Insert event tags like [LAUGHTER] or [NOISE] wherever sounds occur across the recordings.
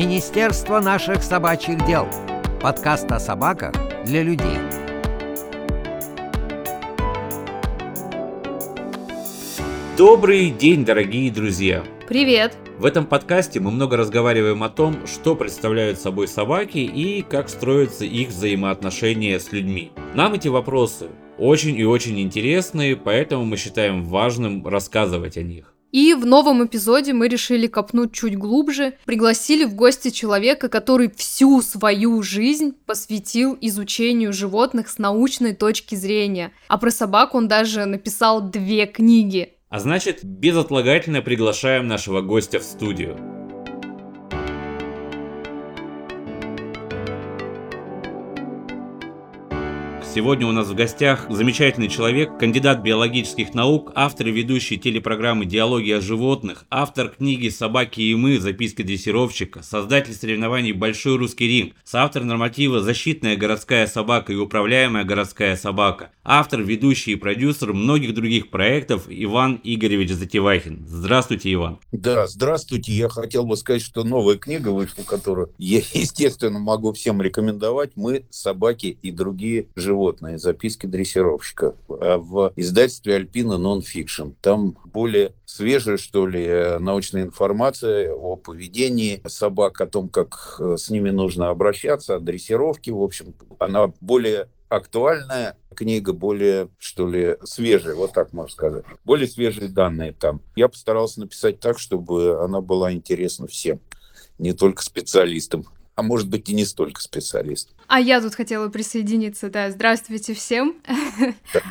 Министерство наших собачьих дел. Подкаст о собаках для людей. Добрый день, дорогие друзья! Привет! В этом подкасте мы много разговариваем о том, что представляют собой собаки и как строятся их взаимоотношения с людьми. Нам эти вопросы очень и очень интересны, поэтому мы считаем важным рассказывать о них. И в новом эпизоде мы решили копнуть чуть глубже, пригласили в гости человека, который всю свою жизнь посвятил изучению животных с научной точки зрения. А про собак он даже написал две книги. А значит, безотлагательно приглашаем нашего гостя в студию. Сегодня у нас в гостях замечательный человек, кандидат биологических наук, автор и ведущий телепрограммы «Диалоги о животных», автор книги «Собаки и мы. Записки дрессировщика», создатель соревнований «Большой русский ринг», соавтор норматива «Защитная городская собака» и «Управляемая городская собака», автор, ведущий и продюсер многих других проектов Иван Игоревич Затевахин. Здравствуйте, Иван. Да, здравствуйте. Я хотел бы сказать, что новая книга вышла, которую я, [LAUGHS] естественно, могу всем рекомендовать. «Мы, собаки и другие животные» животные, записки дрессировщика а в издательстве Альпина Нонфикшн. Там более свежая, что ли, научная информация о поведении собак, о том, как э, с ними нужно обращаться, о дрессировке. В общем, она более актуальная книга, более, что ли, свежая, вот так можно сказать. Более свежие данные там. Я постарался написать так, чтобы она была интересна всем, не только специалистам а может быть и не столько специалистов. А я тут хотела присоединиться, да. Здравствуйте всем.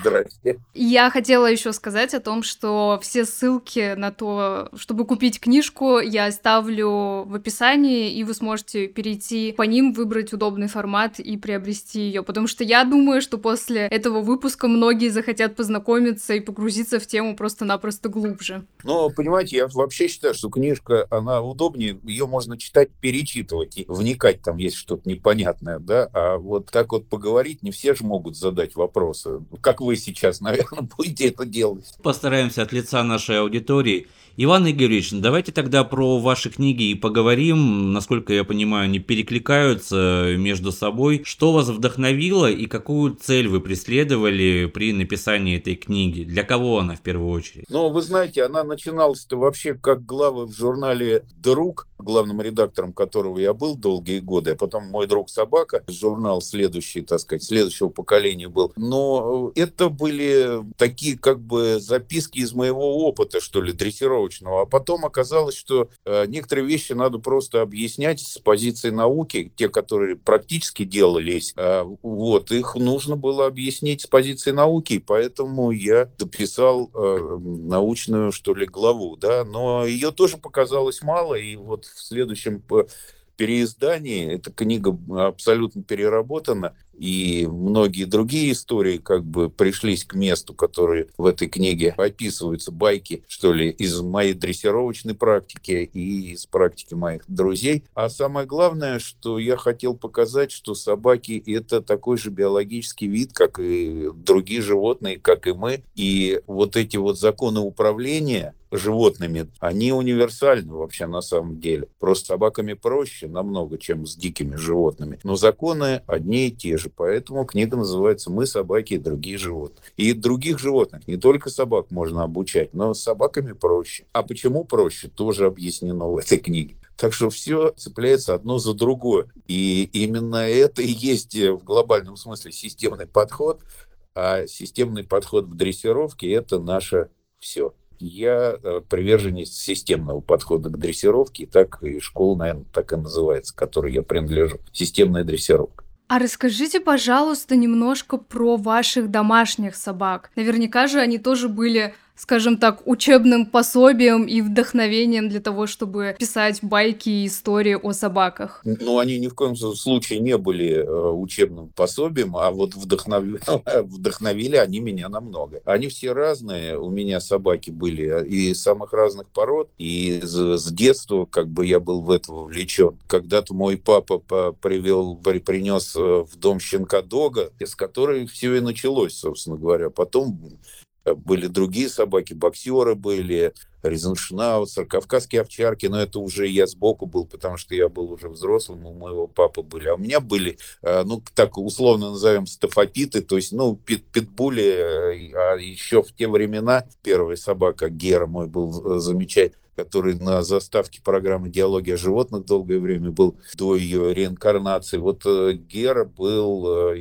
Здравствуйте. Я хотела еще сказать о том, что все ссылки на то, чтобы купить книжку, я оставлю в описании, и вы сможете перейти по ним, выбрать удобный формат и приобрести ее. Потому что я думаю, что после этого выпуска многие захотят познакомиться и погрузиться в тему просто-напросто глубже. Но, понимаете, я вообще считаю, что книжка, она удобнее, ее можно читать, перечитывать, и вникать там есть что-то непонятное, да, а вот так вот поговорить не все же могут задать вопросы. Как вы сейчас, [LAUGHS] наверное, будете это делать. Постараемся от лица нашей аудитории Иван Игоревич, давайте тогда про ваши книги и поговорим. Насколько я понимаю, они перекликаются между собой. Что вас вдохновило и какую цель вы преследовали при написании этой книги? Для кого она в первую очередь? Ну, вы знаете, она начиналась-то вообще как глава в журнале «Друг», главным редактором которого я был долгие годы, а потом мой друг собака, журнал следующий, так сказать, следующего поколения был. Но это были такие как бы записки из моего опыта, что ли, дрессировочные научного. А потом оказалось, что э, некоторые вещи надо просто объяснять с позиции науки, те, которые практически делались, э, вот, их нужно было объяснить с позиции науки, поэтому я дописал э, научную, что ли, главу, да, но ее тоже показалось мало, и вот в следующем переиздании. Эта книга абсолютно переработана, и многие другие истории как бы пришлись к месту, которые в этой книге описываются, байки, что ли, из моей дрессировочной практики и из практики моих друзей. А самое главное, что я хотел показать, что собаки — это такой же биологический вид, как и другие животные, как и мы. И вот эти вот законы управления животными, они универсальны вообще на самом деле. Просто собаками проще намного, чем с дикими животными. Но законы одни и те же же. Поэтому книга называется «Мы, собаки и другие животные». И других животных, не только собак можно обучать, но с собаками проще. А почему проще, тоже объяснено в этой книге. Так что все цепляется одно за другое. И именно это и есть в глобальном смысле системный подход. А системный подход в дрессировке – это наше все. Я э, приверженец системного подхода к дрессировке, и так и школа, наверное, так и называется, которой я принадлежу. Системная дрессировка. А расскажите, пожалуйста, немножко про ваших домашних собак. Наверняка же они тоже были скажем так, учебным пособием и вдохновением для того, чтобы писать байки и истории о собаках? Ну, они ни в коем случае не были э, учебным пособием, а вот вдохновили, [LAUGHS] вдохновили они меня намного. Они все разные, у меня собаки были и самых разных пород, и с, с детства как бы я был в это вовлечен. Когда-то мой папа привел, принес э, в дом щенка Дога, с которой все и началось, собственно говоря. Потом были другие собаки, боксеры были, Ризеншнауцер, кавказские овчарки, но это уже я сбоку был, потому что я был уже взрослым, у моего папы были. А у меня были, э, ну, так условно назовем, стафопиты, то есть, ну, пит питбули, э, а еще в те времена первая собака Гера мой был э, замечательный который на заставке программы «Диалоги о животных» долгое время был до ее реинкарнации. Вот Гера был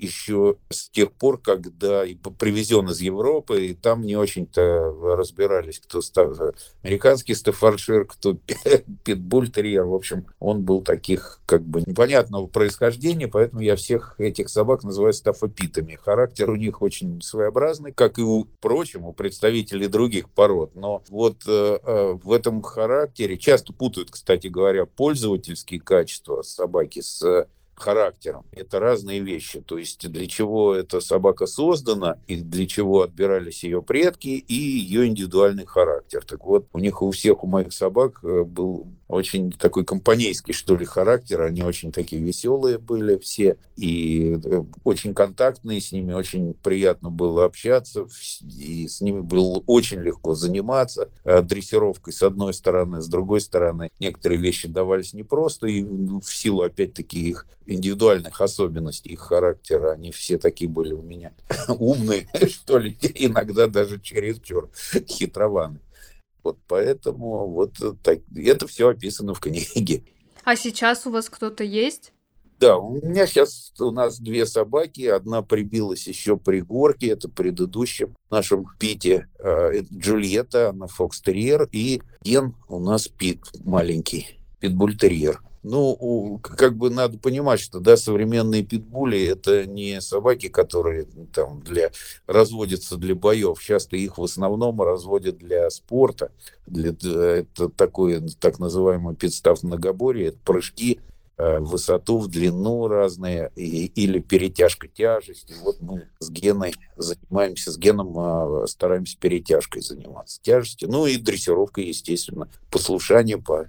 еще с тех пор, когда и привезен из Европы, и там не очень-то разбирались, кто став... американский стаффордшир, кто [LAUGHS] питбуль-терьер. В общем, он был таких как бы непонятного происхождения, поэтому я всех этих собак называю стаффопитами. Характер у них очень своеобразный, как и у, впрочем, у представителей других пород. Но вот э, э, в этом характере часто путают, кстати говоря, пользовательские качества собаки с характером. Это разные вещи. То есть для чего эта собака создана, и для чего отбирались ее предки, и ее индивидуальный характер. Так вот, у них у всех, у моих собак э, был очень такой компанейский, что ли, характер. Они очень такие веселые были все и э, очень контактные с ними, очень приятно было общаться, и с ними было очень легко заниматься э, дрессировкой с одной стороны, с другой стороны. Некоторые вещи давались непросто, и ну, в силу, опять-таки, их индивидуальных особенностей, их характера, они все такие были у меня [LAUGHS] умные, [LAUGHS] что ли, [LAUGHS] иногда даже чересчур хитрованы. Вот поэтому вот так, это все описано в книге. А сейчас у вас кто-то есть? Да, у меня сейчас у нас две собаки. Одна прибилась еще при горке, это предыдущем нашем Пите. Э, Джульетта, она фокстерьер. И Ген у нас Пит маленький, питбультерьер. Ну, как бы надо понимать, что да, современные питбули это не собаки, которые там для разводятся для боев. Часто их в основном разводят для спорта. Для, это такое так называемый подстав многоборье, это прыжки э, в высоту, в длину разные, и, или перетяжка тяжести. Вот мы с Геной занимаемся, с Геном а, стараемся перетяжкой заниматься. Тяжести, ну и дрессировкой, естественно, послушание по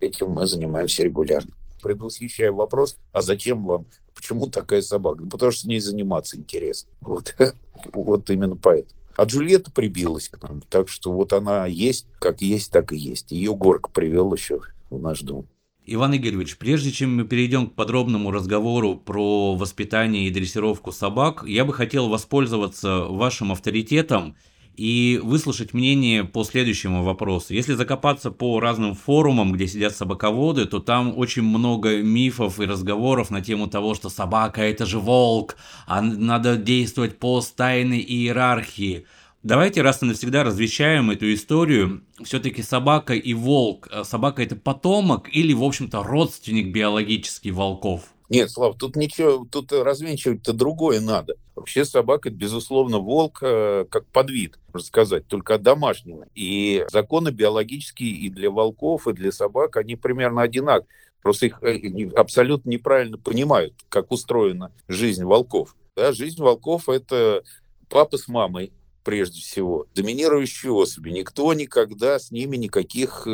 этим мы занимаемся регулярно. Предвосхищая вопрос, а зачем вам, почему такая собака? Ну, потому что с ней заниматься интересно. Вот, [LAUGHS] вот именно поэтому. А Джульетта прибилась к нам, так что вот она есть, как есть, так и есть. Ее Горка привел еще в наш дом. Иван Игоревич, прежде чем мы перейдем к подробному разговору про воспитание и дрессировку собак, я бы хотел воспользоваться вашим авторитетом и выслушать мнение по следующему вопросу. Если закопаться по разным форумам, где сидят собаководы, то там очень много мифов и разговоров на тему того, что собака это же волк, а надо действовать по стайной иерархии. Давайте раз и навсегда развещаем эту историю. Все-таки собака и волк. Собака это потомок или, в общем-то, родственник биологический волков? Нет, Слав, тут ничего, тут развенчивать-то другое надо. Вообще собака, безусловно, волк э, как подвид, можно сказать, только домашний. И законы биологические и для волков, и для собак, они примерно одинаковые. Просто их э, абсолютно неправильно понимают, как устроена жизнь волков. Да, жизнь волков – это папа с мамой, прежде всего, доминирующие особи. Никто никогда с ними никаких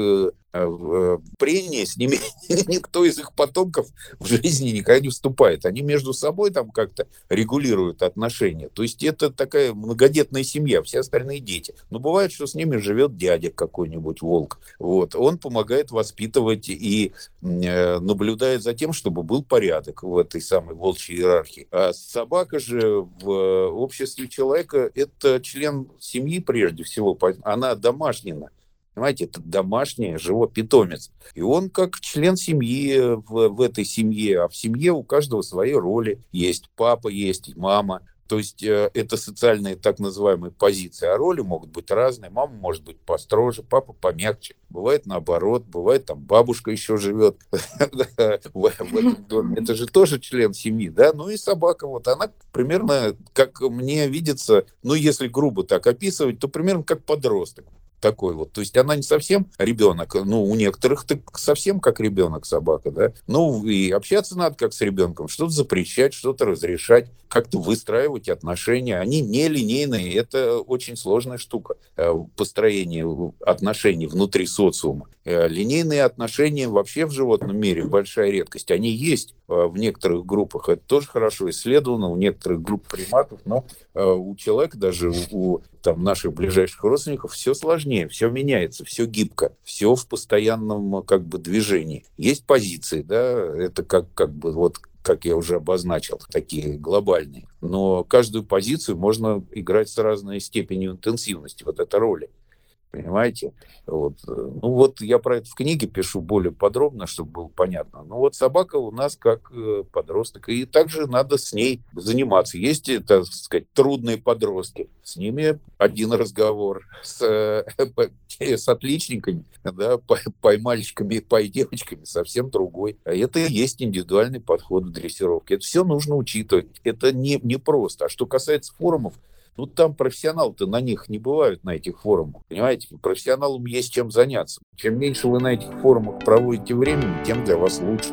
э, э, прений, с ними [LAUGHS] никто из их потомков в жизни никогда не вступает. Они между собой там как-то регулируют отношения. То есть это такая многодетная семья, все остальные дети. Но бывает, что с ними живет дядя какой-нибудь волк. Вот. Он помогает воспитывать и э, наблюдает за тем, чтобы был порядок в этой самой волчьей иерархии. А собака же в обществе человека это член семьи прежде всего. Она домашняя. Понимаете, это домашний живой питомец. И он как член семьи в, в этой семье. А в семье у каждого свои роли. Есть папа, есть мама. То есть э, это социальные так называемые позиции. А роли могут быть разные. Мама может быть построже, папа помягче. Бывает наоборот, бывает там бабушка еще живет [LAUGHS] в этом доме. Это же тоже член семьи, да? Ну и собака, вот она примерно, как мне видится, ну если грубо так описывать, то примерно как подросток такой вот. То есть она не совсем ребенок, ну, у некоторых так совсем как ребенок собака, да. Ну, и общаться надо как с ребенком, что-то запрещать, что-то разрешать, как-то выстраивать отношения. Они не линейные, это очень сложная штука, э, построение отношений внутри социума. Э, линейные отношения вообще в животном мире большая редкость. Они есть э, в некоторых группах, это тоже хорошо исследовано, у некоторых групп приматов, но у человека, даже у там, наших ближайших родственников, все сложнее, все меняется, все гибко, все в постоянном как бы движении. Есть позиции, да, это как, как бы вот как я уже обозначил, такие глобальные. Но каждую позицию можно играть с разной степенью интенсивности, вот эта роли. Понимаете? Вот. Ну вот я про это в книге пишу более подробно, чтобы было понятно. Ну вот собака у нас как э, подросток, и также надо с ней заниматься. Есть, так сказать, трудные подростки. С один разговор. С, э, [LAUGHS] с отличниками, да, пой мальчиками, пой девочками совсем другой. А это и есть индивидуальный подход в дрессировке. Это все нужно учитывать. Это не, не просто. А что касается форумов, ну, там профессионалы-то на них не бывают, на этих форумах. Понимаете, профессионалам есть чем заняться. Чем меньше вы на этих форумах проводите времени, тем для вас лучше.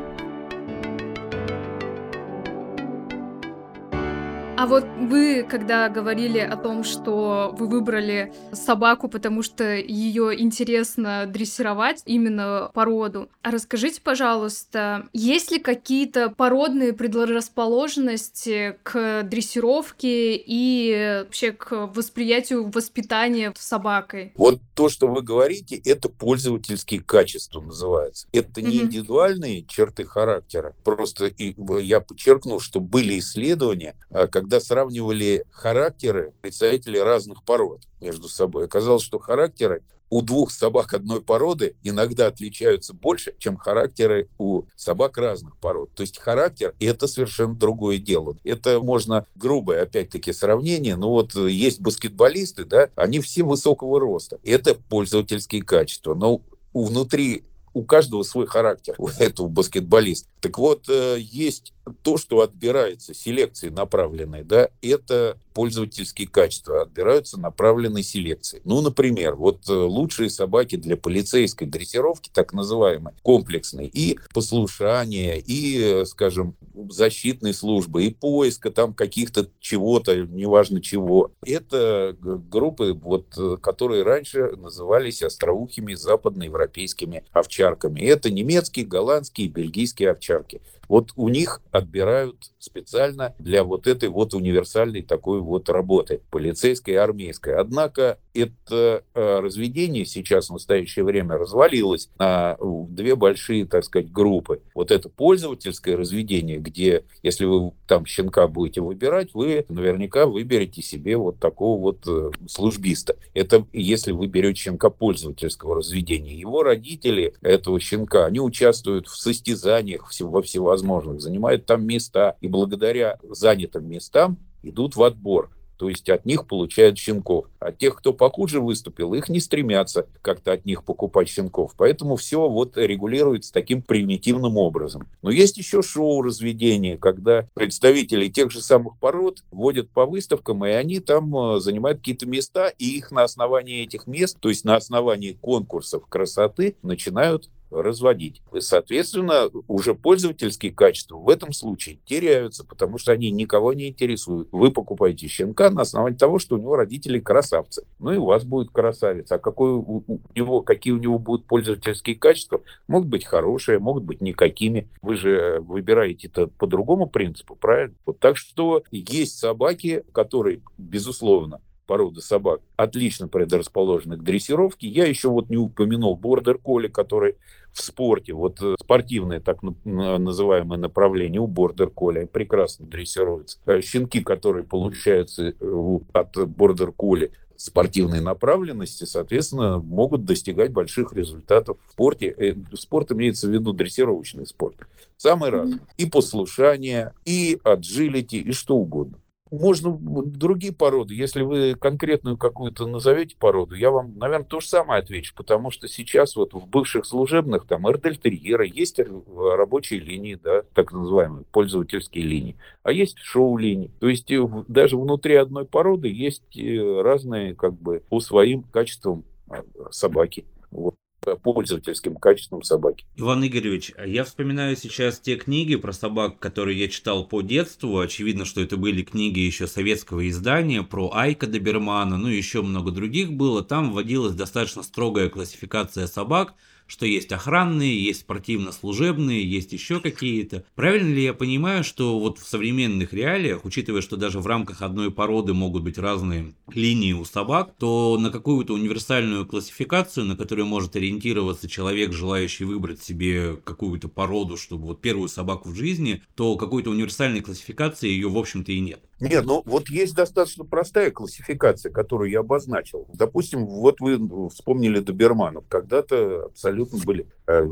А вот вы, когда говорили о том, что вы выбрали собаку, потому что ее интересно дрессировать именно породу, а расскажите, пожалуйста, есть ли какие-то породные предрасположенности к дрессировке и вообще к восприятию воспитания собакой? Вот то, что вы говорите, это пользовательские качества называется. Это не индивидуальные черты характера. Просто и я подчеркнул, что были исследования, а, когда когда сравнивали характеры представителей разных пород между собой, оказалось, что характеры у двух собак одной породы иногда отличаются больше, чем характеры у собак разных пород. То есть характер – это совершенно другое дело. Это можно грубое, опять-таки, сравнение. Но вот есть баскетболисты, да, они все высокого роста. Это пользовательские качества. Но внутри у каждого свой характер, [LAUGHS] у этого баскетболиста. Так вот, э, есть то, что отбирается селекцией направленной, да, это пользовательские качества отбираются направленной селекцией. Ну, например, вот э, лучшие собаки для полицейской дрессировки, так называемой, комплексной, и послушания, и, э, скажем, защитной службы, и поиска там каких-то чего-то, неважно чего. Это группы, вот, э, которые раньше назывались остроухими западноевропейскими овчарками. Это немецкие, голландские, бельгийские овчарки. Вот у них отбирают специально для вот этой вот универсальной такой вот работы, полицейской и армейской. Однако это э, разведение сейчас в настоящее время развалилось на две большие, так сказать, группы. Вот это пользовательское разведение, где, если вы там щенка будете выбирать, вы наверняка выберете себе вот такого вот э, службиста. Это если вы берете щенка пользовательского разведения. Его родители этого щенка, они участвуют в состязаниях во всевозможных возможных, занимают там места, и благодаря занятым местам идут в отбор. То есть от них получают щенков. А тех, кто похуже выступил, их не стремятся как-то от них покупать щенков. Поэтому все вот регулируется таким примитивным образом. Но есть еще шоу разведения, когда представители тех же самых пород водят по выставкам, и они там э, занимают какие-то места, и их на основании этих мест, то есть на основании конкурсов красоты, начинают разводить. Соответственно, уже пользовательские качества в этом случае теряются, потому что они никого не интересуют. Вы покупаете щенка на основании того, что у него родители красавцы. Ну и у вас будет красавец. А какой у, него, какие у него будут пользовательские качества? Могут быть хорошие, могут быть никакими. Вы же выбираете это по другому принципу, правильно? Вот так что есть собаки, которые, безусловно, породы собак отлично предрасположены к дрессировке. Я еще вот не упомянул бордер колли, который в спорте, вот э, спортивное так называемое направление у бордер колли прекрасно дрессируется. Э, щенки, которые получаются э, от бордер колли, спортивной направленности, соответственно, могут достигать больших результатов в спорте. Спорт имеется в виду дрессировочный спорт. Самый разный. И послушание, и аджилити, и что угодно. Можно другие породы. Если вы конкретную какую-то назовете породу, я вам, наверное, то же самое отвечу, потому что сейчас вот в бывших служебных, там, эрдельтерьера есть рабочие линии, да, так называемые пользовательские линии, а есть шоу-линии. То есть э, даже внутри одной породы есть э, разные, как бы, по своим качествам а, собаки. Вот. Пользовательским качеством собаки. Иван Игоревич, я вспоминаю сейчас те книги про собак, которые я читал по детству. Очевидно, что это были книги еще советского издания про Айка Добермана, ну и еще много других было. Там вводилась достаточно строгая классификация собак – что есть охранные, есть спортивно-служебные, есть еще какие-то. Правильно ли я понимаю, что вот в современных реалиях, учитывая, что даже в рамках одной породы могут быть разные линии у собак, то на какую-то универсальную классификацию, на которую может ориентироваться человек, желающий выбрать себе какую-то породу, чтобы вот первую собаку в жизни, то какой-то универсальной классификации ее, в общем-то, и нет. Нет, ну вот есть достаточно простая классификация, которую я обозначил. Допустим, вот вы вспомнили доберманов. Когда-то абсолютно были э,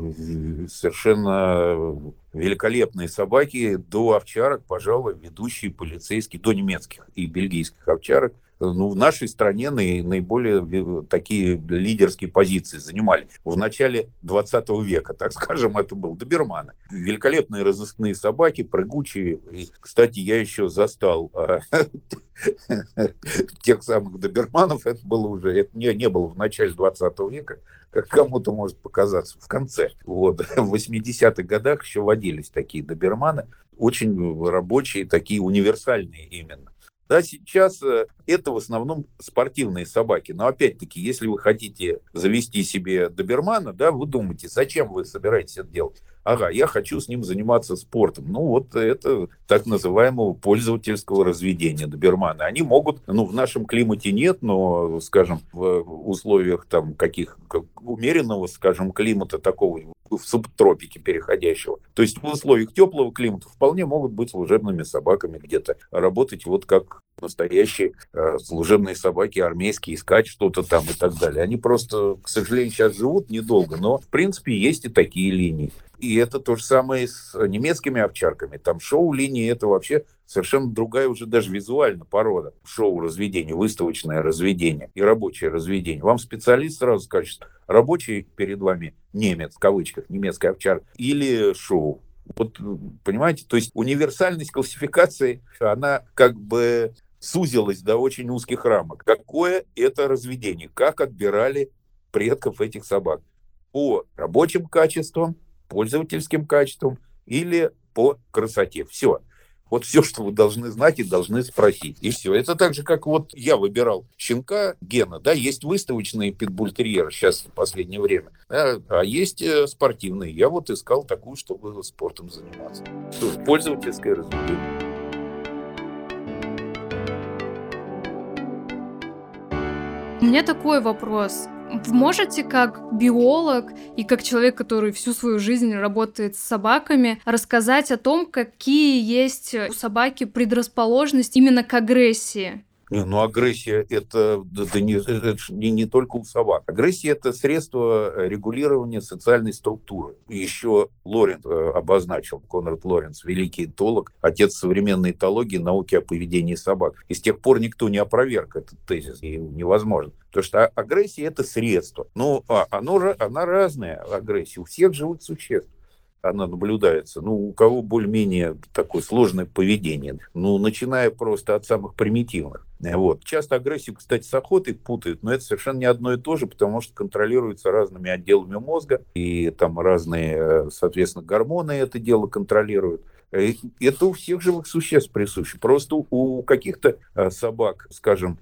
совершенно великолепные собаки до овчарок, пожалуй, ведущие полицейские, до немецких и бельгийских овчарок ну, в нашей стране наиболее такие лидерские позиции занимали. В начале 20 века, так скажем, это был доберманы. Великолепные разыскные собаки, прыгучие. И, кстати, я еще застал а, [LAUGHS] тех самых доберманов. Это было уже, это не, не было в начале 20 века, как кому-то может показаться в конце. Вот. [LAUGHS] В 80-х годах еще водились такие доберманы, очень рабочие, такие универсальные именно. Да, сейчас э, это в основном спортивные собаки. Но опять-таки, если вы хотите завести себе добермана, да, вы думаете, зачем вы собираетесь это делать? Ага, я хочу с ним заниматься спортом. Ну, вот это так называемого пользовательского разведения добермана. Они могут, ну, в нашем климате нет, но, скажем, в условиях там каких умеренного, скажем, климата такого в субтропике переходящего. То есть в условиях теплого климата вполне могут быть служебными собаками где-то, работать вот как настоящие э, служебные собаки, армейские, искать что-то там и так далее. Они просто, к сожалению, сейчас живут недолго, но в принципе есть и такие линии. И это то же самое с немецкими овчарками. Там шоу-линии это вообще совершенно другая уже даже визуально порода. Шоу-разведение, выставочное разведение и рабочее разведение. Вам специалист сразу скажет, рабочий перед вами немец, в кавычках, немецкий овчар, или шоу. Вот, понимаете, то есть универсальность классификации, она как бы сузилась до очень узких рамок. Какое это разведение? Как отбирали предков этих собак? По рабочим качествам, пользовательским качествам или по красоте. Все. Вот все, что вы должны знать и должны спросить. И все. Это так же, как вот я выбирал щенка Гена, да, есть выставочные питбультерьеры сейчас в последнее время, да, а есть э, спортивные. Я вот искал такую, чтобы спортом заниматься. Тоже пользовательское развлечение. У меня такой вопрос. Можете как биолог и как человек, который всю свою жизнь работает с собаками, рассказать о том, какие есть у собаки предрасположенности именно к агрессии? Не, ну агрессия это, это, не, это не, не только у собак. Агрессия это средство э, регулирования социальной структуры. Еще Лоренц э, обозначил, Конрад Лоренц, великий этолог, отец современной этологии, науки о поведении собак. И с тех пор никто не опроверг этот тезис, и невозможно. Потому что агрессия это средство. Но а, оно, она разная, агрессия, у всех живых существ она наблюдается. Ну, у кого более-менее такое сложное поведение. Ну, начиная просто от самых примитивных. Вот. Часто агрессию, кстати, с охотой путают, но это совершенно не одно и то же, потому что контролируется разными отделами мозга, и там разные, э, соответственно, гормоны это дело контролируют. Э, это у всех живых существ присуще. Просто у каких-то э, собак, скажем,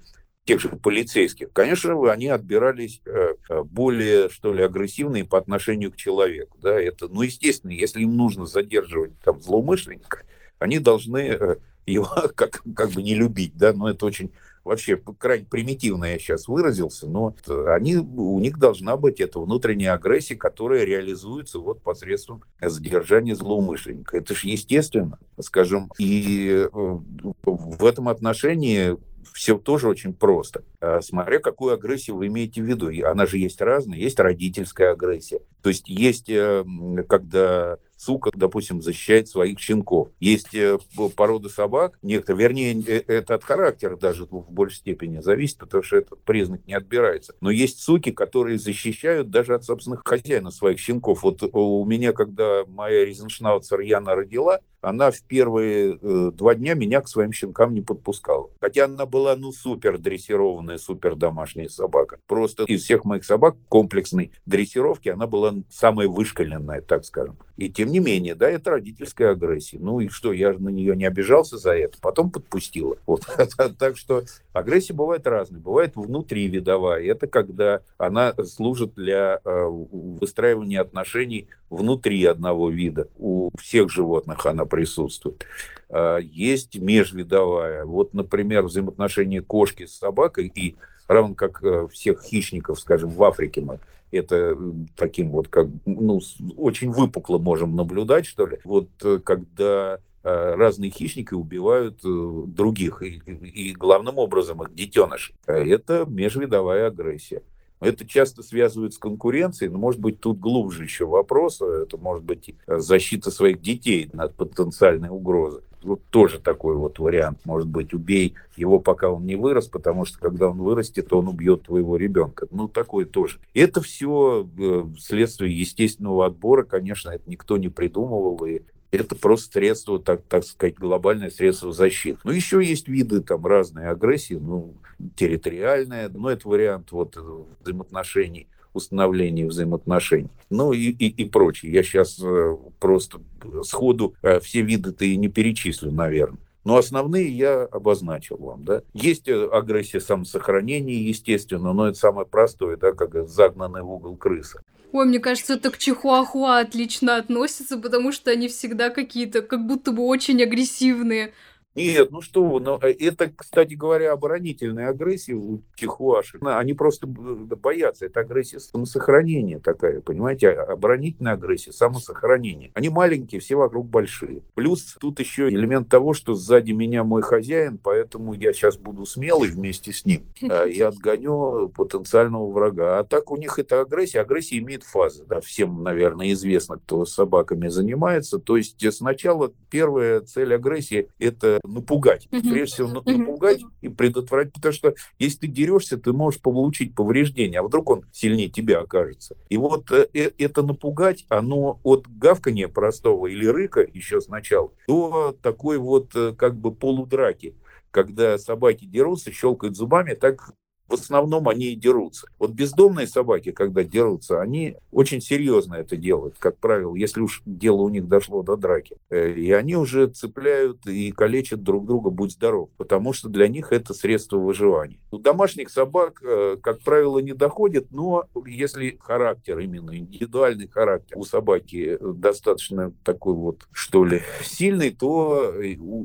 тех же полицейских, конечно, они отбирались э, э, более, что ли, агрессивные по отношению к человеку. Да, это, ну, естественно, если им нужно задерживать там злоумышленника, они должны э, его [LAUGHS] как, как бы не любить, да, но это очень вообще крайне примитивно я сейчас выразился, но они, у них должна быть эта внутренняя агрессия, которая реализуется вот посредством задержания злоумышленника. Это же естественно, скажем, и в этом отношении все тоже очень просто. А, смотря какую агрессию вы имеете в виду. Она же есть разная. Есть родительская агрессия. То есть есть, э, когда сука, допустим, защищает своих щенков. Есть э, породы собак, некоторые, вернее, э, это от характера даже в большей степени зависит, потому что этот признак не отбирается. Но есть суки, которые защищают даже от собственных хозяина своих щенков. Вот у меня, когда моя Ризеншнауцер Яна родила, она в первые э, два дня меня к своим щенкам не подпускала. Хотя она была, ну, супер дрессированная, супер домашняя собака. Просто из всех моих собак комплексной дрессировки она была самая вышкаленная, так скажем. И тем не менее, да, это родительская агрессия. Ну и что, я на нее не обижался за это, потом подпустила. Вот. [LAUGHS] Так что агрессия бывает разная. Бывает внутривидовая. Это когда она служит для э, выстраивания отношений внутри одного вида. У всех животных она присутствует. А, есть межвидовая. Вот, например, взаимоотношения кошки с собакой и равно как э, всех хищников, скажем, в Африке мы это таким вот как ну очень выпукло можем наблюдать что ли вот э, когда э, разные хищники убивают других и, и главным образом их детенышей это межвидовая агрессия это часто связывают с конкуренцией, но может быть тут глубже еще вопрос, это может быть защита своих детей от потенциальной угрозы. Вот тоже такой вот вариант может быть. Убей его, пока он не вырос, потому что когда он вырастет, он убьет твоего ребенка. Ну, такое тоже. Это все э, следствие естественного отбора, конечно, это никто не придумывал, и это просто средство, так, так сказать, глобальное средство защиты. Ну, еще есть виды там разные агрессии, ну, территориальная, но это вариант вот э, взаимоотношений установления взаимоотношений. Ну и, и, и прочее. Я сейчас э, просто сходу э, все виды-то и не перечислю, наверное. Но основные я обозначил вам, да. Есть агрессия самосохранения, естественно, но это самое простое, да, как загнанный в угол крыса. Ой, мне кажется, это к чихуахуа отлично относится, потому что они всегда какие-то, как будто бы очень агрессивные. Нет, ну что вы, ну, э, это, кстати говоря, оборонительная агрессия у чихуашек. Они просто боятся, это агрессия самосохранения такая, понимаете, а, оборонительная агрессия, самосохранение. Они маленькие, все вокруг большие. Плюс тут еще элемент того, что сзади меня мой хозяин, поэтому я сейчас буду смелый вместе с ним э, и отгоню потенциального врага. А так у них это агрессия, агрессия имеет фазы, да, всем, наверное, известно, кто собаками занимается. То есть сначала первая цель агрессии – это напугать. Прежде всего, напугать и предотвратить, потому что если ты дерешься, ты можешь получить повреждение, а вдруг он сильнее тебя окажется. И вот э, э, это напугать, оно от гавкания простого или рыка еще сначала до такой вот э, как бы полудраки когда собаки дерутся, щелкают зубами, так в основном они и дерутся. Вот бездомные собаки, когда дерутся, они очень серьезно это делают, как правило, если уж дело у них дошло до драки. Э, и они уже цепляют и калечат друг друга, будь здоров, потому что для них это средство выживания. У домашних собак, э, как правило, не доходит, но если характер, именно индивидуальный характер у собаки достаточно такой вот, что ли, сильный, то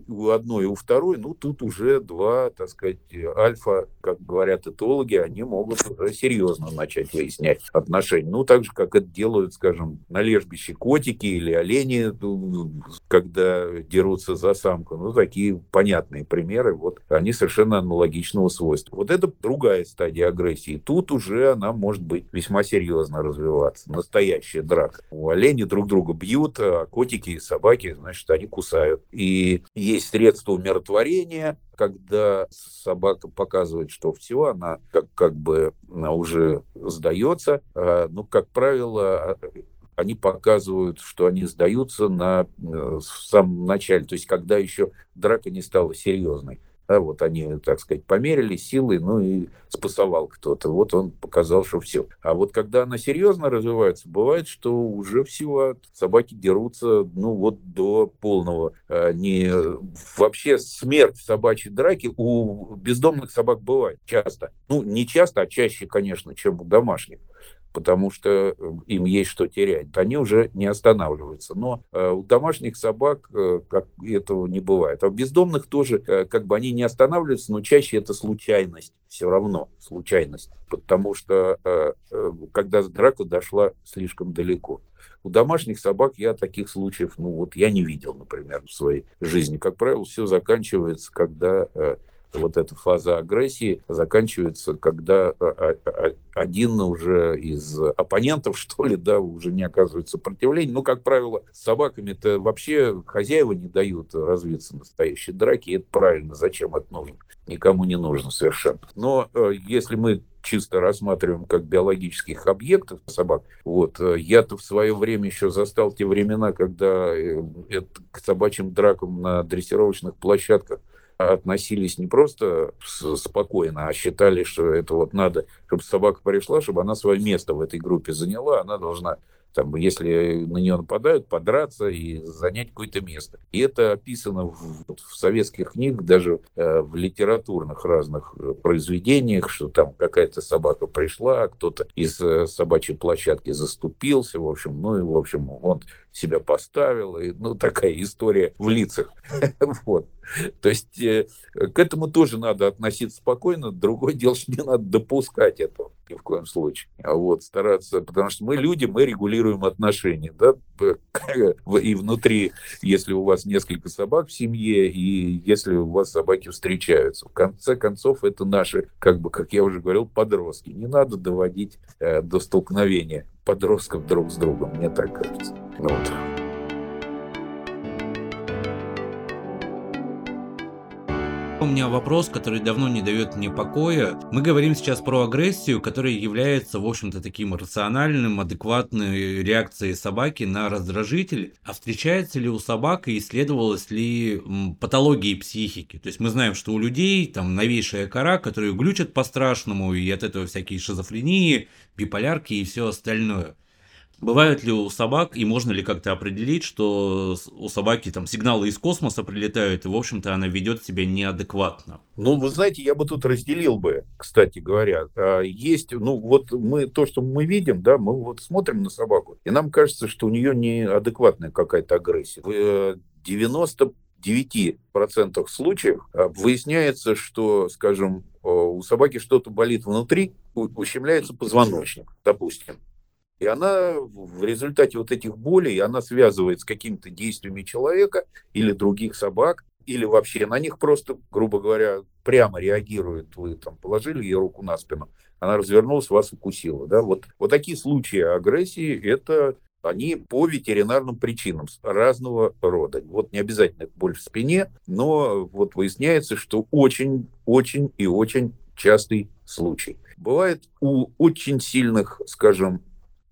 у одной и у второй, ну, тут уже два, так сказать, альфа, как говорят этологи, они могут уже серьезно начать выяснять отношения. Ну, так же, как это делают, скажем, на лежбище котики или олени, ну, когда дерутся за самку. Ну, такие понятные примеры. Вот они совершенно аналогичного свойства. Вот это другая стадия агрессии. Тут уже она может быть весьма серьезно развиваться. Настоящая драка. У оленей друг друга бьют, а котики и собаки, значит, они кусают. И есть средства умиротворения, когда собака показывает, что все, она как, как бы уже сдается, а, ну, как правило, а, они показывают, что они сдаются на, э, в самом начале, то есть когда еще драка не стала серьезной. Да, вот они, так сказать, померили силы, ну и спасовал кто-то. Вот он показал, что все. А вот когда она серьезно развивается, бывает, что уже все, собаки дерутся, ну вот до полного. А не, вообще смерть в собачьей драке у бездомных собак бывает часто. Ну, не часто, а чаще, конечно, чем у домашних потому что э, им есть что терять. Они уже не останавливаются. Но э, у домашних собак э, как этого не бывает. А у бездомных тоже, как бы они не останавливаются, но чаще это случайность. Все равно случайность. Потому что когда драка дошла слишком далеко. У домашних собак я таких случаев, ну вот я не видел, например, в своей жизни. Как правило, все заканчивается, когда вот эта фаза агрессии заканчивается, когда а, а, один уже из оппонентов, [LAUGHS] что ли, да, уже не оказывает сопротивления. Ну, как правило, с собаками-то вообще хозяева не дают развиться настоящей драки, и это правильно, зачем это нужно? Никому не нужно совершенно. Но э, если мы чисто рассматриваем как биологических объектов собак. Вот. Э, я-то в свое время еще застал те времена, когда э, это, к собачьим дракам на дрессировочных площадках относились не просто спокойно, а считали, что это вот надо, чтобы собака пришла, чтобы она свое место в этой группе заняла, она должна там, если на нее нападают, подраться и занять какое-то место. И это описано в, в советских книгах, даже э, в литературных разных э, произведениях, что там какая-то собака пришла, кто-то из э, собачьей площадки заступился, в общем, ну и, в общем, он себя поставил, и, ну, такая история в лицах. [LAUGHS] вот. То есть э, к этому тоже надо относиться спокойно, другое [LAUGHS] дело, что не надо допускать этого ни в коем случае. А вот стараться, потому что мы люди, мы регулируем отношения, да, [LAUGHS] и внутри, если у вас несколько собак в семье, и если у вас собаки встречаются. В конце концов, это наши, как бы, как я уже говорил, подростки. Не надо доводить э, до столкновения подростков друг с другом, мне так кажется. Вот. У меня вопрос, который давно не дает мне покоя. Мы говорим сейчас про агрессию, которая является, в общем-то, таким рациональным, адекватной реакцией собаки на раздражитель. А встречается ли у собак и исследовалась ли патологии психики? То есть мы знаем, что у людей там новейшая кора, которые глючат по-страшному, и от этого всякие шизофрении, биполярки и все остальное. Бывают ли у собак, и можно ли как-то определить, что у собаки там сигналы из космоса прилетают, и, в общем-то, она ведет себя неадекватно? Ну, вы знаете, я бы тут разделил бы, кстати говоря. А, есть, ну, вот мы, то, что мы видим, да, мы вот смотрим на собаку, и нам кажется, что у нее неадекватная какая-то агрессия. В 99% э, случаев а, выясняется, что, скажем, у собаки что-то болит внутри, ущемляется позвоночник, допустим. И она в результате вот этих болей, она связывает с какими-то действиями человека или других собак, или вообще на них просто, грубо говоря, прямо реагирует. Вы там положили ей руку на спину, она развернулась, вас укусила. Да? Вот, вот такие случаи агрессии, это они по ветеринарным причинам разного рода. Вот не обязательно боль в спине, но вот выясняется, что очень, очень и очень частый случай. Бывает у очень сильных, скажем,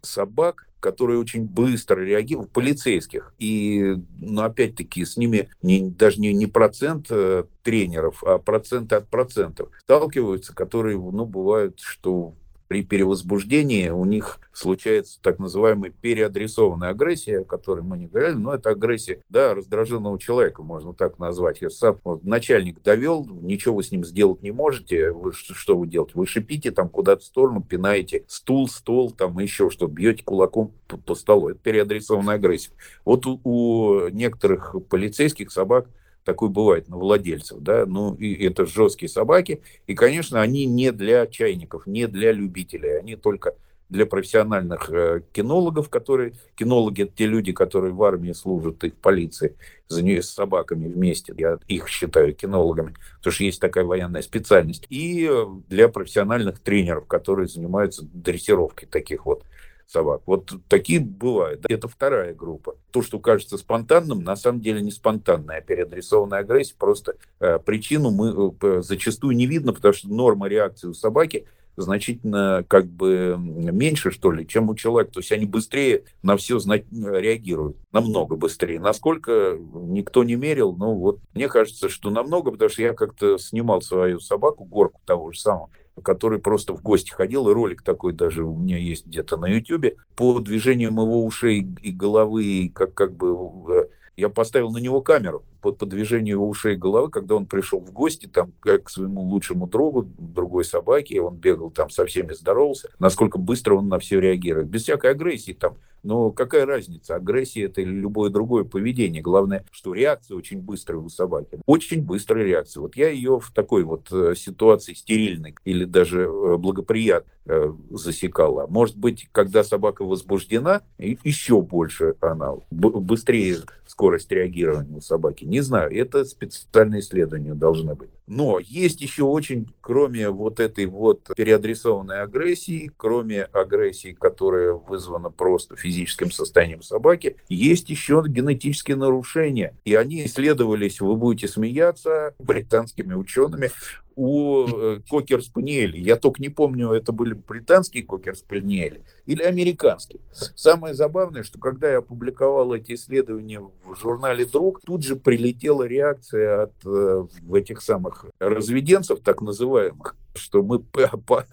собак, которые очень быстро реагируют, полицейских. И, ну, опять-таки, с ними не, даже не, не процент э, тренеров, а проценты от процентов сталкиваются, которые, ну, бывают, что при перевозбуждении у них случается так называемая переадресованная агрессия, о которой мы не говорили, но это агрессия, да, раздраженного человека, можно так назвать. Я сам, вот, начальник довел, ничего вы с ним сделать не можете, вы, что вы делаете? Вы шипите там куда-то в сторону, пинаете стул, стол, там еще что, бьете кулаком по, по столу. Это переадресованная агрессия. Вот у, у некоторых полицейских собак такой бывает на владельцев, да, ну, и это жесткие собаки, и, конечно, они не для чайников, не для любителей, они только для профессиональных э, кинологов, которые, кинологи это те люди, которые в армии служат, их полиции, за нее с собаками вместе, я их считаю кинологами, потому что есть такая военная специальность, и э, для профессиональных тренеров, которые занимаются дрессировкой таких вот собак. Вот такие бывают. Это вторая группа. То, что кажется спонтанным, на самом деле не спонтанная. Переадресованная агрессия просто э, причину мы э, зачастую не видно, потому что норма реакции у собаки значительно как бы меньше, что ли, чем у человека. То есть они быстрее на все реагируют, намного быстрее. Насколько никто не мерил, ну вот мне кажется, что намного, потому что я как-то снимал свою собаку, горку того же самого, который просто в гости ходил, и ролик такой даже у меня есть где-то на YouTube, по движениям его ушей и головы, как, как бы э, я поставил на него камеру по, по движению ушей и головы, когда он пришел в гости там как к своему лучшему другу, другой собаке, он бегал там со всеми здоровался, насколько быстро он на все реагирует. Без всякой агрессии там. Но какая разница, агрессия это или любое другое поведение. Главное, что реакция очень быстрая у собаки. Очень быстрая реакция. Вот я ее в такой вот э, ситуации стерильной или даже э, благоприятной э, засекала. Может быть, когда собака возбуждена, еще больше она, быстрее скорость реагирования у собаки. Не знаю, это специальные исследования должны быть. Но есть еще очень, кроме вот этой вот переадресованной агрессии, кроме агрессии, которая вызвана просто физическим состоянием собаки, есть еще генетические нарушения. И они исследовались, вы будете смеяться, британскими учеными у э, кокер-спаниелей. Я только не помню, это были британские кокер-спаниели или американские. Самое забавное, что когда я опубликовал эти исследования в журнале «Друг», тут же прилетела реакция от э, этих самых разведенцев, так называемых, что мы по, [LAUGHS] по,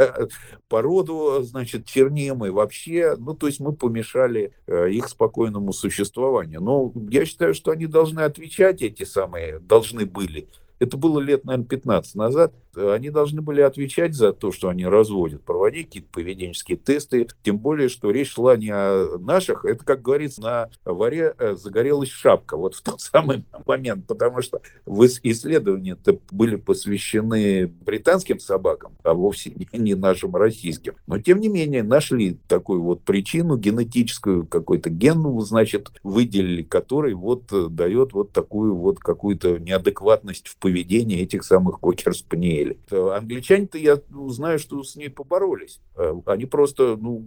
по роду, значит, черним и вообще, ну, то есть мы помешали э, их спокойному существованию. Но я считаю, что они должны отвечать, эти самые, должны были это было лет, наверное, 15 назад, они должны были отвечать за то, что они разводят, проводить какие-то поведенческие тесты, тем более, что речь шла не о наших, это, как говорится, на варе э, загорелась шапка, вот в тот [LAUGHS] самый момент, потому что исследования-то были посвящены британским собакам, а вовсе [LAUGHS] не нашим российским. Но, тем не менее, нашли такую вот причину генетическую, какой-то ген, значит, выделили, который вот э, дает вот такую вот какую-то неадекватность в поведении этих самых кокер-спаниелей деле. Англичане-то, я знаю, что с ней поборолись. Э, они просто ну,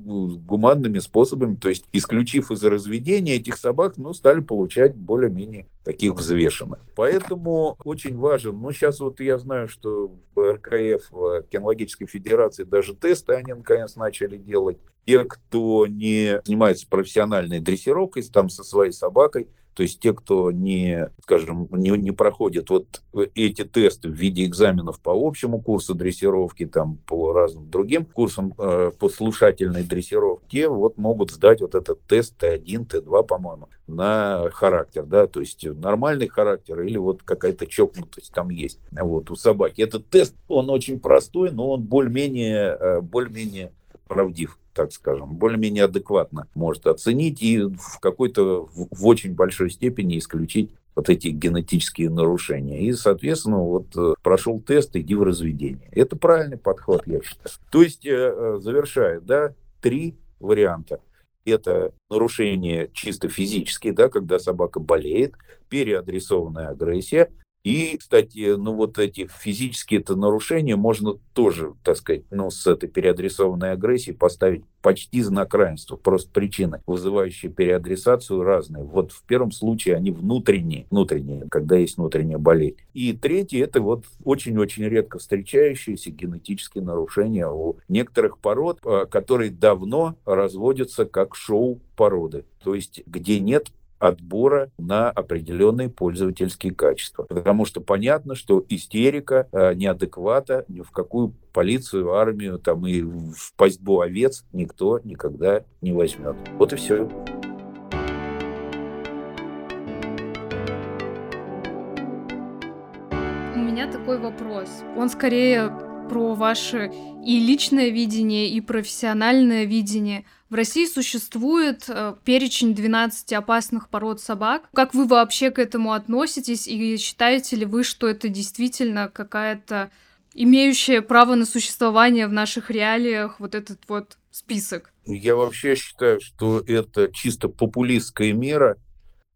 гуманными способами, то есть исключив из разведения этих собак, ну, стали получать более-менее таких взвешенных. Поэтому очень важен, ну, сейчас вот я знаю, что в РКФ, в Кинологической Федерации даже тесты они наконец начали делать. Те, кто не занимается профессиональной дрессировкой, там со своей собакой, то есть те, кто не, скажем, не, не проходит вот эти тесты в виде экзаменов по общему курсу дрессировки, там по разным другим курсам э, по слушательной дрессировке, вот могут сдать вот этот тест Т1, Т2, по-моему, на характер, да, то есть нормальный характер или вот какая-то чокнутость там есть вот у собаки. Этот тест, он очень простой, но он более-менее, э, более-менее правдив так скажем, более-менее адекватно может оценить и в какой-то, в очень большой степени исключить вот эти генетические нарушения. И, соответственно, вот э, прошел тест, иди в разведение. Это правильный подход, я считаю. То есть, э, э, завершая, да, три варианта. Это нарушение чисто физические, да, когда собака болеет, переадресованная агрессия, и, кстати, ну вот эти физические это нарушения можно тоже, так сказать, ну с этой переадресованной агрессией поставить почти знак равенства. Просто причины, вызывающие переадресацию, разные. Вот в первом случае они внутренние, внутренние, когда есть внутренняя болезнь. И третье, это вот очень-очень редко встречающиеся генетические нарушения у некоторых пород, а, которые давно разводятся как шоу породы. То есть где нет отбора на определенные пользовательские качества. Потому что понятно, что истерика, э, неадеквата ни в какую полицию, армию там и в пастьбу овец никто никогда не возьмет. Вот и все. У меня такой вопрос. Он скорее про ваше и личное видение, и профессиональное видение. В России существует э, перечень 12 опасных пород собак. Как вы вообще к этому относитесь и считаете ли вы, что это действительно какая-то имеющая право на существование в наших реалиях вот этот вот список? Я вообще считаю, что это чисто популистская мера,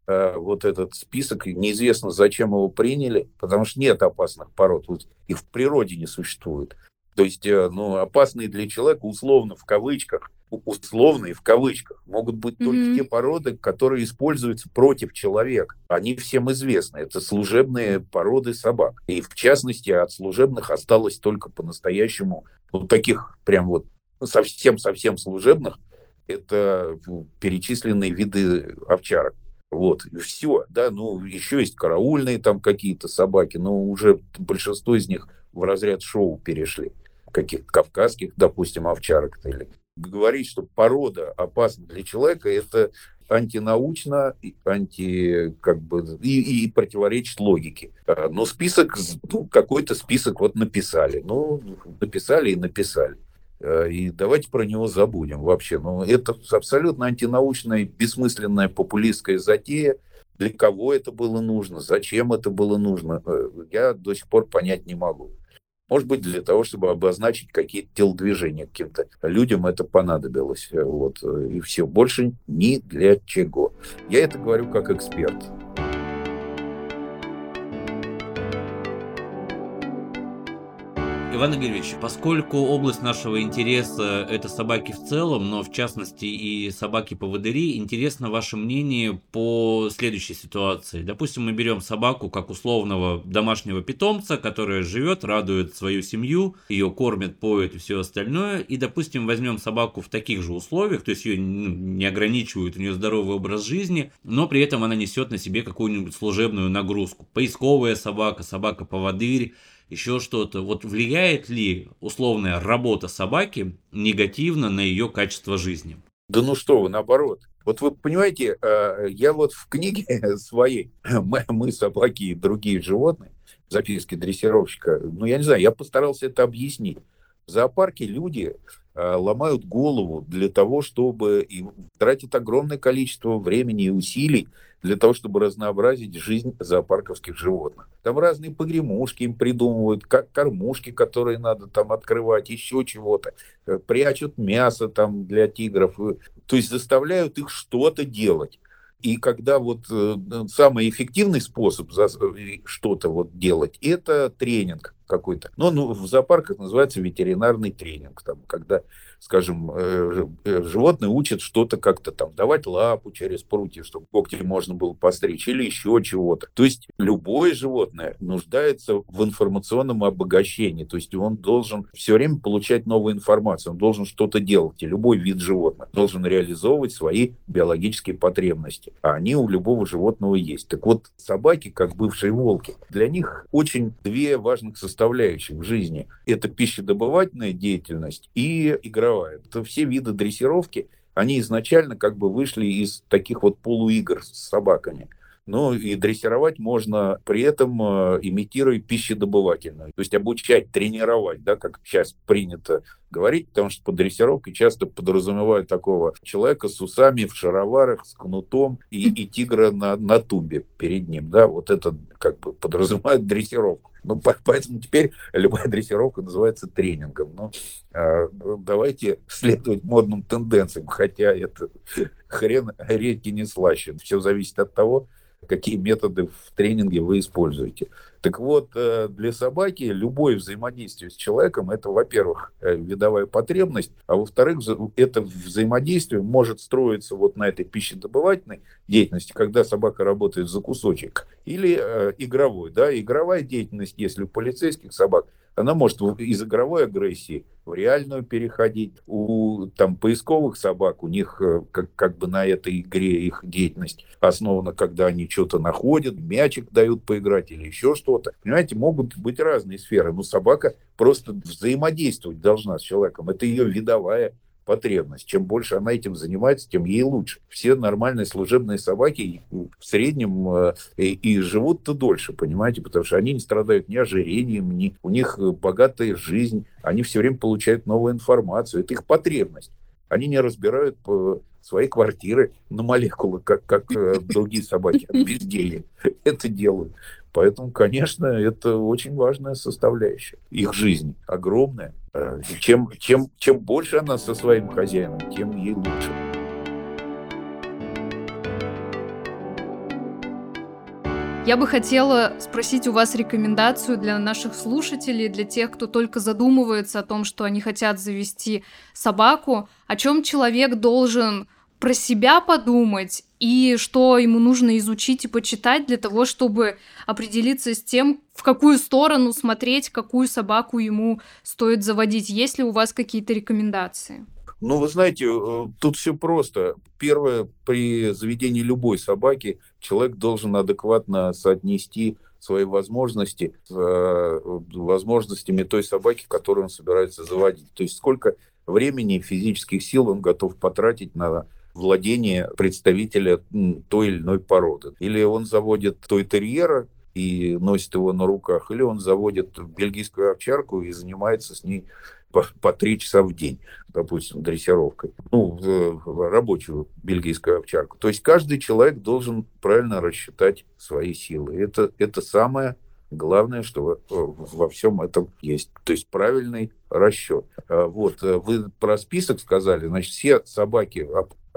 э, вот этот список, неизвестно, зачем его приняли, потому что нет опасных пород, вот их в природе не существует. То есть, э, ну, опасные для человека, условно, в кавычках, условные в кавычках, могут быть только mm-hmm. те породы, которые используются против человека. Они всем известны. Это служебные породы собак. И в частности, от служебных осталось только по-настоящему, вот таких прям вот совсем-совсем служебных, это ну, перечисленные виды овчарок. Вот, все, да, ну, еще есть караульные там какие-то собаки, но уже большинство из них в разряд шоу перешли каких-то кавказских, допустим, овчарок или говорить, что порода опасна для человека, это антинаучно, анти, как бы, и, и противоречит логике. А, но список, ну, какой-то список вот написали. Ну, написали и написали. А, и давайте про него забудем вообще. Ну, это абсолютно антинаучная, бессмысленная популистская затея. Для кого это было нужно, зачем это было нужно, э, я до сих пор понять не могу. Может быть, для того, чтобы обозначить какие-то телодвижения каким-то людям это понадобилось. Вот. И все. Больше ни для чего. Я это говорю как эксперт. Иван Игоревич, поскольку область нашего интереса – это собаки в целом, но в частности и собаки-поводыри, интересно ваше мнение по следующей ситуации. Допустим, мы берем собаку как условного домашнего питомца, которая живет, радует свою семью, ее кормят, поют и все остальное, и, допустим, возьмем собаку в таких же условиях, то есть ее не ограничивают, у нее здоровый образ жизни, но при этом она несет на себе какую-нибудь служебную нагрузку. Поисковая собака, собака-поводырь, еще что-то. Вот влияет ли условная работа собаки негативно на ее качество жизни? Да ну что вы, наоборот. Вот вы понимаете, э, я вот в книге [LAUGHS] своей [CLEARS THROAT] «Мы, собаки и другие животные», записки дрессировщика, ну, я не знаю, я постарался это объяснить. В зоопарке люди ломают голову для того, чтобы и тратят огромное количество времени и усилий для того, чтобы разнообразить жизнь зоопарковских животных. Там разные погремушки им придумывают, как кормушки, которые надо там открывать, еще чего-то. Э, прячут мясо там для тигров. Э, то есть заставляют их что-то делать. И когда вот э, самый эффективный способ что-то вот делать, это тренинг какой-то. Ну, ну, в зоопарках называется ветеринарный тренинг, там, когда скажем, э, э, животное учат что-то как-то там, давать лапу через прутья, чтобы когти можно было постричь, или еще чего-то. То есть любое животное нуждается в информационном обогащении, то есть он должен все время получать новую информацию, он должен что-то делать, и любой вид животного должен реализовывать свои биологические потребности, а они у любого животного есть. Так вот, собаки, как бывшие волки, для них очень две важных составляющих в жизни. Это пищедобывательная деятельность и игра игровая. Это все виды дрессировки, они изначально как бы вышли из таких вот полуигр с собаками. Ну и дрессировать можно при этом э, имитируя пищедобывательную. То есть обучать, тренировать, да, как сейчас принято говорить, потому что под дрессировкой часто подразумевают такого человека с усами, в шароварах, с кнутом и, и тигра на, на тумбе перед ним. Да, вот это как бы подразумевает дрессировку. Ну, поэтому теперь любая дрессировка называется тренингом. Ну, а, давайте следовать модным тенденциям, хотя это хрен редкий не слащен. Все зависит от того, какие методы в тренинге вы используете. Так вот, э, для собаки любое взаимодействие с человеком – это, во-первых, э, видовая потребность, а во-вторых, это взаимодействие может строиться вот на этой пищедобывательной деятельности, когда собака работает за кусочек, или э, игровой. Да? Игровая деятельность, если у полицейских собак – она может из игровой агрессии в реальную переходить. У там, поисковых собак, у них э, как, как бы на этой игре их деятельность основана, когда они что-то находят, мячик дают поиграть или еще что-то. Понимаете, могут быть разные сферы, но собака просто взаимодействовать должна с человеком. Это ее видовая потребность. Чем больше она этим занимается, тем ей лучше. Все нормальные служебные собаки в среднем э, и, и живут-то дольше, понимаете, потому что они не страдают ни ожирением, ни у них э, богатая жизнь, они все время получают новую информацию. Это их потребность. Они не разбирают э, свои квартиры на молекулы, как, как другие собаки, безделье. [LAUGHS] Это делают. Поэтому, конечно, это очень важная составляющая их жизни, огромная. Э, чем, чем, чем больше она со своим хозяином, тем ей лучше. Я бы хотела спросить у вас рекомендацию для наших слушателей, для тех, кто только задумывается о том, что они хотят завести собаку, о чем человек должен про себя подумать и что ему нужно изучить и почитать для того, чтобы определиться с тем, в какую сторону смотреть, какую собаку ему стоит заводить. Есть ли у вас какие-то рекомендации? Ну, вы знаете, э, тут все просто. Первое, при заведении любой собаки человек должен адекватно соотнести свои возможности с э, возможностями той собаки, которую он собирается заводить. То есть сколько времени и физических сил он готов потратить на владение представителя той или иной породы. Или он заводит той терьера и носит его на руках, или он заводит бельгийскую овчарку и занимается с ней по, по три часа в день, допустим, дрессировкой. Ну, рабочую бельгийскую овчарку. То есть каждый человек должен правильно рассчитать свои силы. Это, это самое главное, что во всем этом есть. То есть правильный расчет. А вот, э, вы про список сказали, значит, все собаки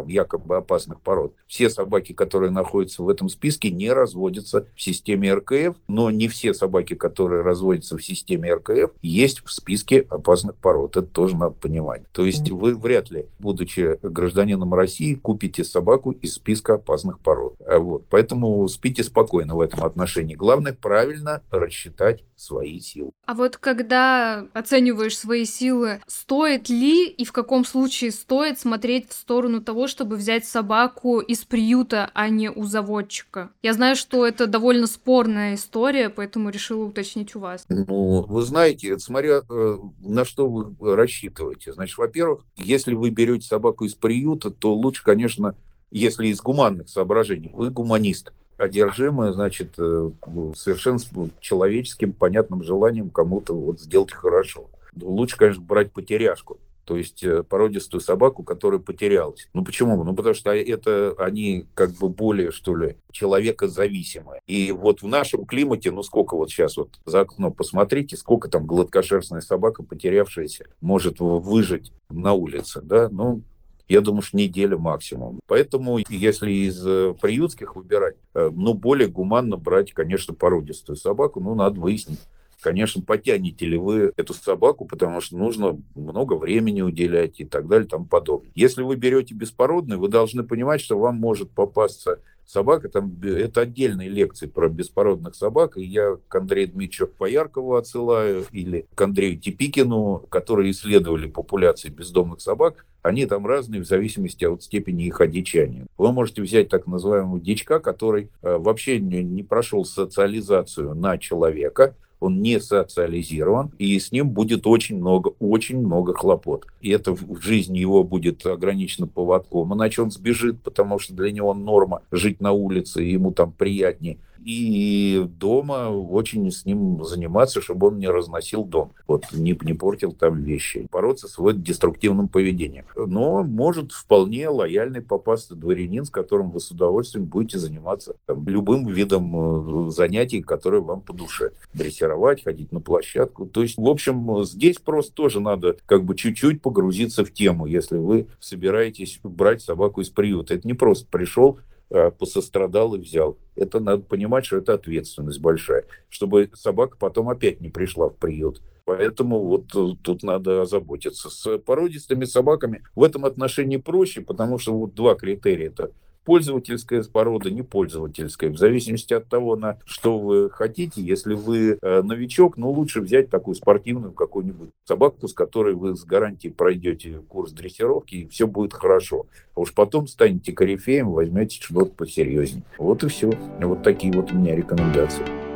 якобы опасных пород. Все собаки, которые находятся в этом списке, не разводятся в системе РКФ, но не все собаки, которые разводятся в системе РКФ, есть в списке опасных пород. Это тоже надо понимать. То есть вы вряд ли, будучи гражданином России, купите собаку из списка опасных пород. А вот. Поэтому спите спокойно в этом отношении. Главное правильно рассчитать свои силы. А вот когда оцениваешь свои силы, стоит ли и в каком случае стоит смотреть в сторону того, чтобы взять собаку из приюта, а не у заводчика? Я знаю, что это довольно спорная история, поэтому решила уточнить у вас. Ну, вы знаете, смотря э, на что вы рассчитываете. Значит, во-первых, если вы берете собаку из приюта, то лучше, конечно, если из гуманных соображений, вы гуманист одержимы, значит, э, совершенно человеческим, понятным желанием кому-то вот сделать хорошо. Лучше, конечно, брать потеряшку то есть э, породистую собаку, которая потерялась. Ну почему? Ну потому что это они как бы более, что ли, человекозависимые. И вот в нашем климате, ну сколько вот сейчас вот за окно посмотрите, сколько там гладкошерстная собака, потерявшаяся, может выжить на улице, да? Ну, я думаю, что неделя максимум. Поэтому, если из э, приютских выбирать, э, ну, более гуманно брать, конечно, породистую собаку, ну, надо выяснить, конечно, потянете ли вы эту собаку, потому что нужно много времени уделять и так далее и тому подобное. Если вы берете беспородную, вы должны понимать, что вам может попасться собака, там это отдельные лекции про беспородных собак, и я к Андрею Дмитриевичу Пояркову отсылаю, или к Андрею Типикину, которые исследовали популяции бездомных собак, они там разные в зависимости от степени их одичания. Вы можете взять так называемого дичка, который э, вообще не, не прошел социализацию на человека, он не социализирован, и с ним будет очень много, очень много хлопот. И это в жизни его будет ограничено поводком, иначе он сбежит, потому что для него норма жить на улице, ему там приятнее и дома очень с ним заниматься, чтобы он не разносил дом, вот не, не портил там вещи, бороться с вот деструктивным поведением. Но может вполне лояльный попасться дворянин, с которым вы с удовольствием будете заниматься там, любым видом э, занятий, которые вам по душе. Дрессировать, ходить на площадку. То есть, в общем, здесь просто тоже надо как бы чуть-чуть погрузиться в тему, если вы собираетесь брать собаку из приюта. Это не просто пришел, посострадал и взял. Это надо понимать, что это ответственность большая, чтобы собака потом опять не пришла в приют. Поэтому вот э, тут надо озаботиться. С породистыми собаками в этом отношении проще, потому что вот два критерия. Это пользовательская порода, не пользовательская. В зависимости от того, на что вы хотите. Если вы э, новичок, ну, лучше взять такую спортивную какую-нибудь собаку, с которой вы с гарантией пройдете курс дрессировки, и все будет хорошо. А уж потом станете корифеем, возьмете что-то посерьезнее. Вот и все. Вот такие вот у меня рекомендации.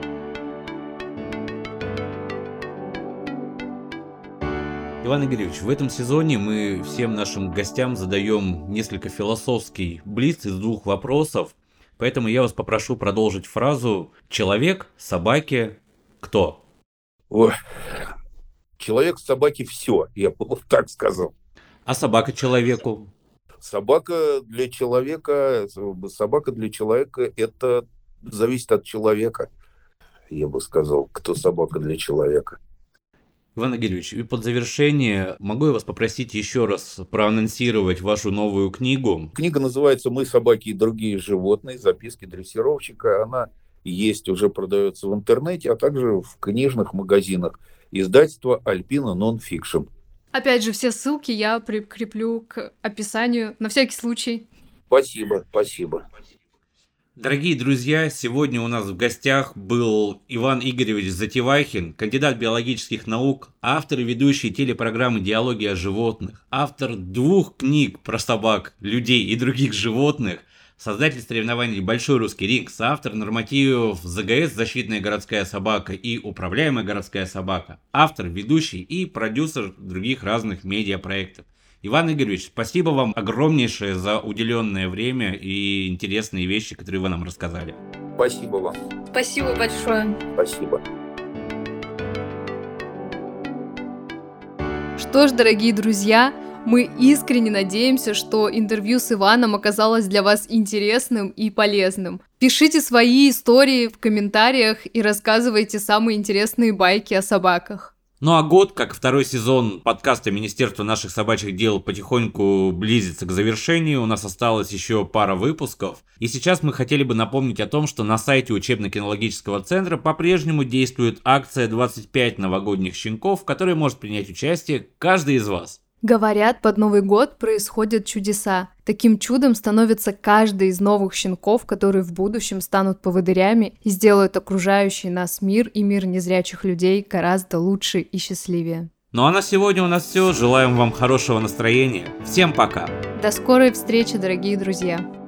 Иван Игоревич, в этом сезоне мы всем нашим гостям задаем несколько философский блиц из двух вопросов, поэтому я вас попрошу продолжить фразу «Человек, собаки, кто?» Ой. Человек, собаки, все, я бы так сказал. А собака человеку? Собака для человека, собака для человека, это зависит от человека, я бы сказал, кто собака для человека. Иван Агельевич, и под завершение могу я вас попросить еще раз проанонсировать вашу новую книгу? Книга называется «Мы, собаки и другие животные. Записки дрессировщика». Она есть, уже продается в интернете, а также в книжных магазинах. Издательство «Альпина Нонфикшн». Опять же, все ссылки я прикреплю к описанию на всякий случай. Спасибо, спасибо. Дорогие друзья, сегодня у нас в гостях был Иван Игоревич Затевахин, кандидат биологических наук, автор и ведущий телепрограммы «Диалоги о животных», автор двух книг про собак, людей и других животных, создатель соревнований «Большой русский ринг», соавтор нормативов ЗГС «Защитная городская собака» и «Управляемая городская собака», автор, ведущий и продюсер других разных медиапроектов. Иван Игоревич, спасибо вам огромнейшее за уделенное время и интересные вещи, которые вы нам рассказали. Спасибо вам. Спасибо большое. Спасибо. Что ж, дорогие друзья, мы искренне надеемся, что интервью с Иваном оказалось для вас интересным и полезным. Пишите свои истории в комментариях и рассказывайте самые интересные байки о собаках. Ну а год, как второй сезон подкаста Министерства наших собачьих дел потихоньку близится к завершению, у нас осталось еще пара выпусков. И сейчас мы хотели бы напомнить о том, что на сайте учебно-кинологического центра по-прежнему действует акция 25 новогодних щенков, в которой может принять участие каждый из вас. Говорят, под Новый год происходят чудеса. Таким чудом становится каждый из новых щенков, которые в будущем станут поводырями и сделают окружающий нас мир и мир незрячих людей гораздо лучше и счастливее. Ну а на сегодня у нас все. Желаем вам хорошего настроения. Всем пока. До скорой встречи, дорогие друзья.